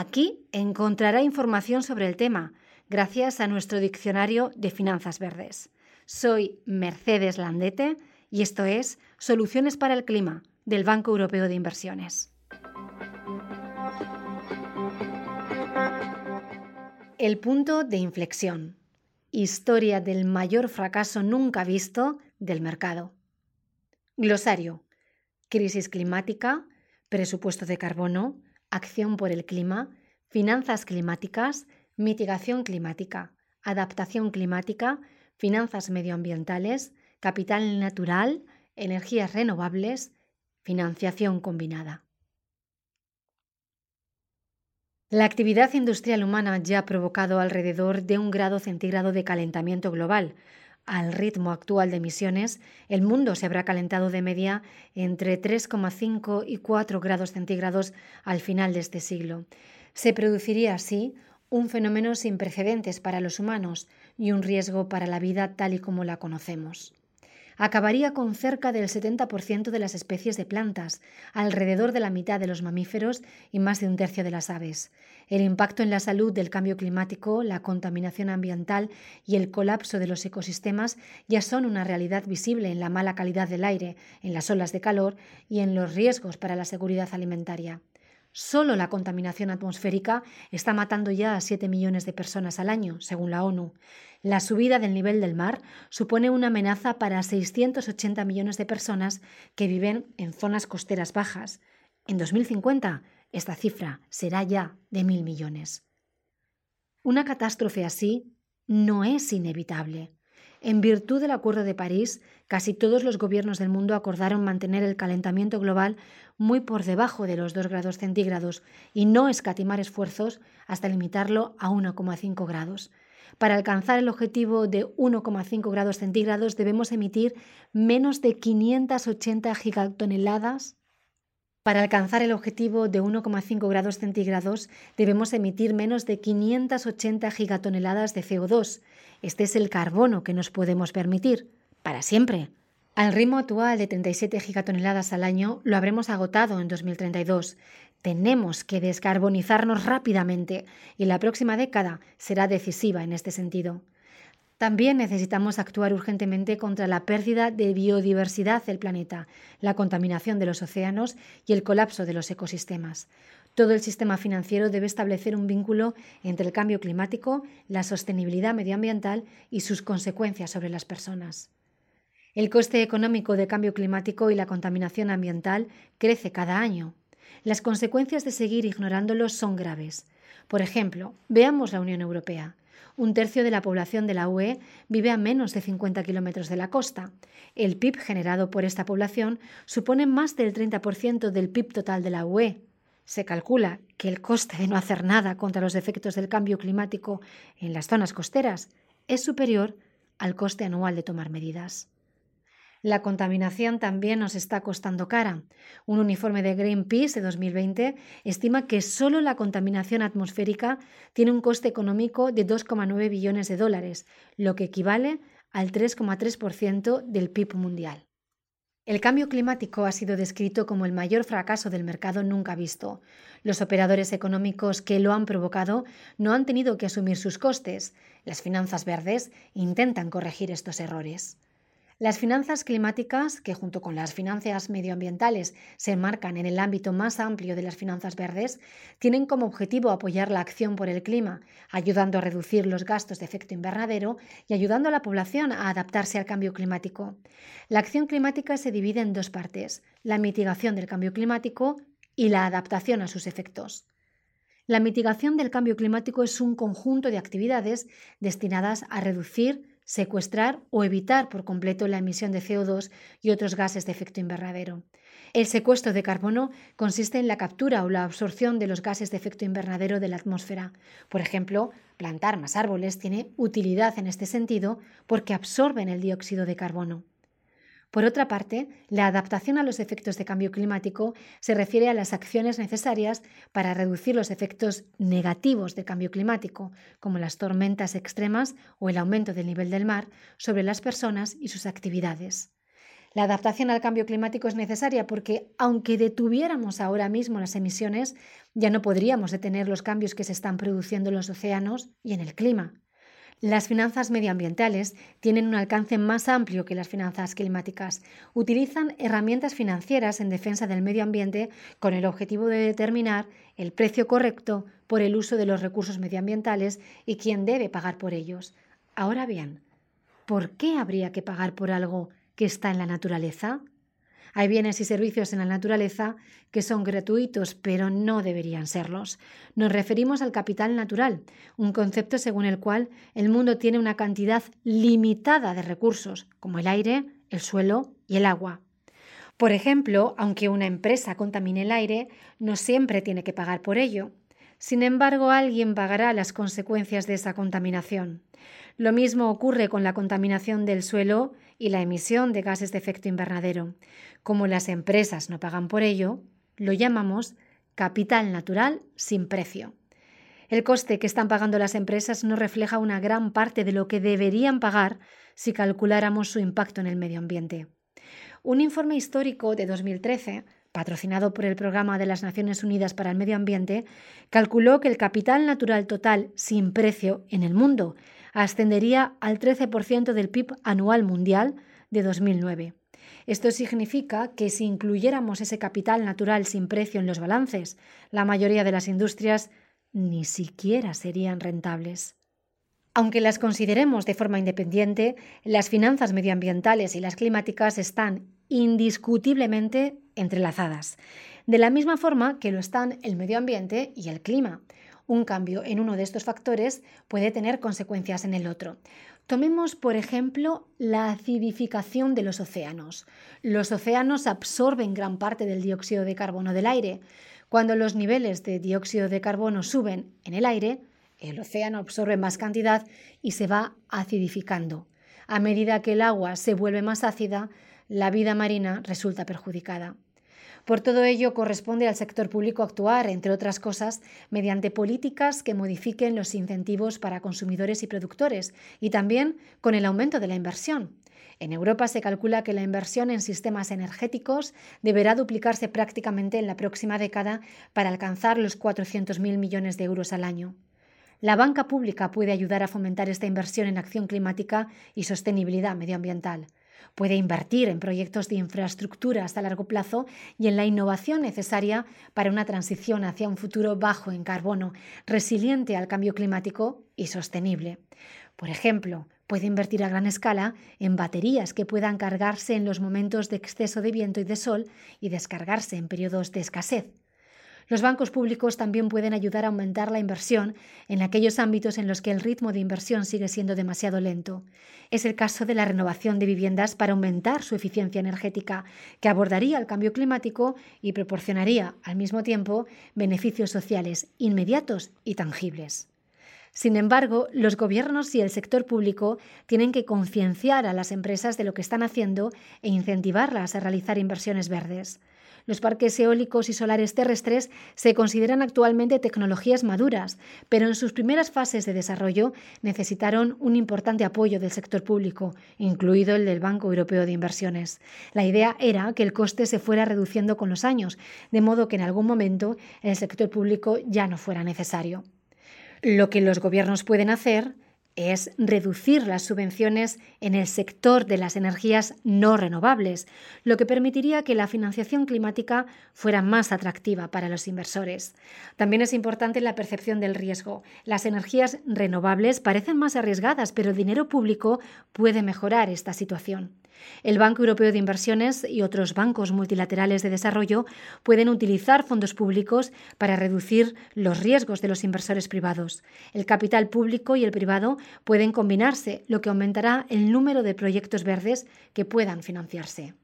Aquí encontrará información sobre el tema, gracias a nuestro diccionario de finanzas verdes. Soy Mercedes Landete y esto es Soluciones para el Clima del Banco Europeo de Inversiones. El punto de inflexión. Historia del mayor fracaso nunca visto del mercado. Glosario. Crisis climática, presupuesto de carbono, acción por el clima, finanzas climáticas, mitigación climática, adaptación climática, finanzas medioambientales, capital natural, energías renovables, financiación combinada. La actividad industrial humana ya ha provocado alrededor de un grado centígrado de calentamiento global. Al ritmo actual de emisiones, el mundo se habrá calentado de media entre 3,5 y 4 grados centígrados al final de este siglo. Se produciría así un fenómeno sin precedentes para los humanos y un riesgo para la vida tal y como la conocemos acabaría con cerca del 70% de las especies de plantas, alrededor de la mitad de los mamíferos y más de un tercio de las aves. El impacto en la salud del cambio climático, la contaminación ambiental y el colapso de los ecosistemas ya son una realidad visible en la mala calidad del aire, en las olas de calor y en los riesgos para la seguridad alimentaria. Solo la contaminación atmosférica está matando ya a 7 millones de personas al año, según la ONU. La subida del nivel del mar supone una amenaza para 680 millones de personas que viven en zonas costeras bajas. En 2050, esta cifra será ya de mil millones. Una catástrofe así no es inevitable. En virtud del Acuerdo de París, casi todos los gobiernos del mundo acordaron mantener el calentamiento global muy por debajo de los 2 grados centígrados y no escatimar esfuerzos hasta limitarlo a 1,5 grados. Para alcanzar el objetivo de 1,5 grados centígrados debemos emitir menos de 580 gigatoneladas para alcanzar el objetivo de 1,5 grados centígrados debemos emitir menos de 580 gigatoneladas de CO2. Este es el carbono que nos podemos permitir, para siempre. Al ritmo actual de 37 gigatoneladas al año lo habremos agotado en 2032. Tenemos que descarbonizarnos rápidamente y la próxima década será decisiva en este sentido. También necesitamos actuar urgentemente contra la pérdida de biodiversidad del planeta, la contaminación de los océanos y el colapso de los ecosistemas. Todo el sistema financiero debe establecer un vínculo entre el cambio climático, la sostenibilidad medioambiental y sus consecuencias sobre las personas. El coste económico de cambio climático y la contaminación ambiental crece cada año. Las consecuencias de seguir ignorándolo son graves. Por ejemplo, veamos la Unión Europea. Un tercio de la población de la UE vive a menos de 50 kilómetros de la costa. El PIB generado por esta población supone más del 30% del PIB total de la UE. Se calcula que el coste de no hacer nada contra los efectos del cambio climático en las zonas costeras es superior al coste anual de tomar medidas. La contaminación también nos está costando cara. Un uniforme de Greenpeace de 2020 estima que solo la contaminación atmosférica tiene un coste económico de 2,9 billones de dólares, lo que equivale al 3,3% del PIB mundial. El cambio climático ha sido descrito como el mayor fracaso del mercado nunca visto. Los operadores económicos que lo han provocado no han tenido que asumir sus costes. Las finanzas verdes intentan corregir estos errores. Las finanzas climáticas, que junto con las finanzas medioambientales se enmarcan en el ámbito más amplio de las finanzas verdes, tienen como objetivo apoyar la acción por el clima, ayudando a reducir los gastos de efecto invernadero y ayudando a la población a adaptarse al cambio climático. La acción climática se divide en dos partes, la mitigación del cambio climático y la adaptación a sus efectos. La mitigación del cambio climático es un conjunto de actividades destinadas a reducir secuestrar o evitar por completo la emisión de CO2 y otros gases de efecto invernadero. El secuestro de carbono consiste en la captura o la absorción de los gases de efecto invernadero de la atmósfera. Por ejemplo, plantar más árboles tiene utilidad en este sentido porque absorben el dióxido de carbono. Por otra parte, la adaptación a los efectos de cambio climático se refiere a las acciones necesarias para reducir los efectos negativos del cambio climático, como las tormentas extremas o el aumento del nivel del mar, sobre las personas y sus actividades. La adaptación al cambio climático es necesaria porque, aunque detuviéramos ahora mismo las emisiones, ya no podríamos detener los cambios que se están produciendo en los océanos y en el clima. Las finanzas medioambientales tienen un alcance más amplio que las finanzas climáticas. Utilizan herramientas financieras en defensa del medio ambiente con el objetivo de determinar el precio correcto por el uso de los recursos medioambientales y quién debe pagar por ellos. Ahora bien, ¿por qué habría que pagar por algo que está en la naturaleza? Hay bienes y servicios en la naturaleza que son gratuitos, pero no deberían serlos. Nos referimos al capital natural, un concepto según el cual el mundo tiene una cantidad limitada de recursos, como el aire, el suelo y el agua. Por ejemplo, aunque una empresa contamine el aire, no siempre tiene que pagar por ello. Sin embargo, alguien pagará las consecuencias de esa contaminación. Lo mismo ocurre con la contaminación del suelo y la emisión de gases de efecto invernadero. Como las empresas no pagan por ello, lo llamamos capital natural sin precio. El coste que están pagando las empresas no refleja una gran parte de lo que deberían pagar si calculáramos su impacto en el medio ambiente. Un informe histórico de 2013, patrocinado por el Programa de las Naciones Unidas para el Medio Ambiente, calculó que el capital natural total sin precio en el mundo ascendería al 13% del PIB anual mundial de 2009. Esto significa que si incluyéramos ese capital natural sin precio en los balances, la mayoría de las industrias ni siquiera serían rentables. Aunque las consideremos de forma independiente, las finanzas medioambientales y las climáticas están indiscutiblemente entrelazadas, de la misma forma que lo están el medio ambiente y el clima. Un cambio en uno de estos factores puede tener consecuencias en el otro. Tomemos, por ejemplo, la acidificación de los océanos. Los océanos absorben gran parte del dióxido de carbono del aire. Cuando los niveles de dióxido de carbono suben en el aire, el océano absorbe más cantidad y se va acidificando. A medida que el agua se vuelve más ácida, la vida marina resulta perjudicada. Por todo ello, corresponde al sector público actuar, entre otras cosas, mediante políticas que modifiquen los incentivos para consumidores y productores, y también con el aumento de la inversión. En Europa se calcula que la inversión en sistemas energéticos deberá duplicarse prácticamente en la próxima década para alcanzar los 400.000 millones de euros al año. La banca pública puede ayudar a fomentar esta inversión en acción climática y sostenibilidad medioambiental. Puede invertir en proyectos de infraestructuras a largo plazo y en la innovación necesaria para una transición hacia un futuro bajo en carbono, resiliente al cambio climático y sostenible. Por ejemplo, puede invertir a gran escala en baterías que puedan cargarse en los momentos de exceso de viento y de sol y descargarse en periodos de escasez. Los bancos públicos también pueden ayudar a aumentar la inversión en aquellos ámbitos en los que el ritmo de inversión sigue siendo demasiado lento. Es el caso de la renovación de viviendas para aumentar su eficiencia energética, que abordaría el cambio climático y proporcionaría, al mismo tiempo, beneficios sociales inmediatos y tangibles. Sin embargo, los gobiernos y el sector público tienen que concienciar a las empresas de lo que están haciendo e incentivarlas a realizar inversiones verdes. Los parques eólicos y solares terrestres se consideran actualmente tecnologías maduras, pero en sus primeras fases de desarrollo necesitaron un importante apoyo del sector público, incluido el del Banco Europeo de Inversiones. La idea era que el coste se fuera reduciendo con los años, de modo que en algún momento el sector público ya no fuera necesario. Lo que los gobiernos pueden hacer es reducir las subvenciones en el sector de las energías no renovables, lo que permitiría que la financiación climática fuera más atractiva para los inversores. También es importante la percepción del riesgo. Las energías renovables parecen más arriesgadas, pero el dinero público puede mejorar esta situación. El Banco Europeo de Inversiones y otros bancos multilaterales de desarrollo pueden utilizar fondos públicos para reducir los riesgos de los inversores privados. El capital público y el privado pueden combinarse, lo que aumentará el número de proyectos verdes que puedan financiarse.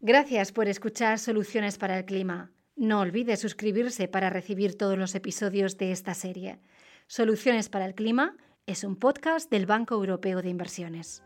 Gracias por escuchar Soluciones para el Clima. No olvide suscribirse para recibir todos los episodios de esta serie. Soluciones para el Clima es un podcast del Banco Europeo de Inversiones.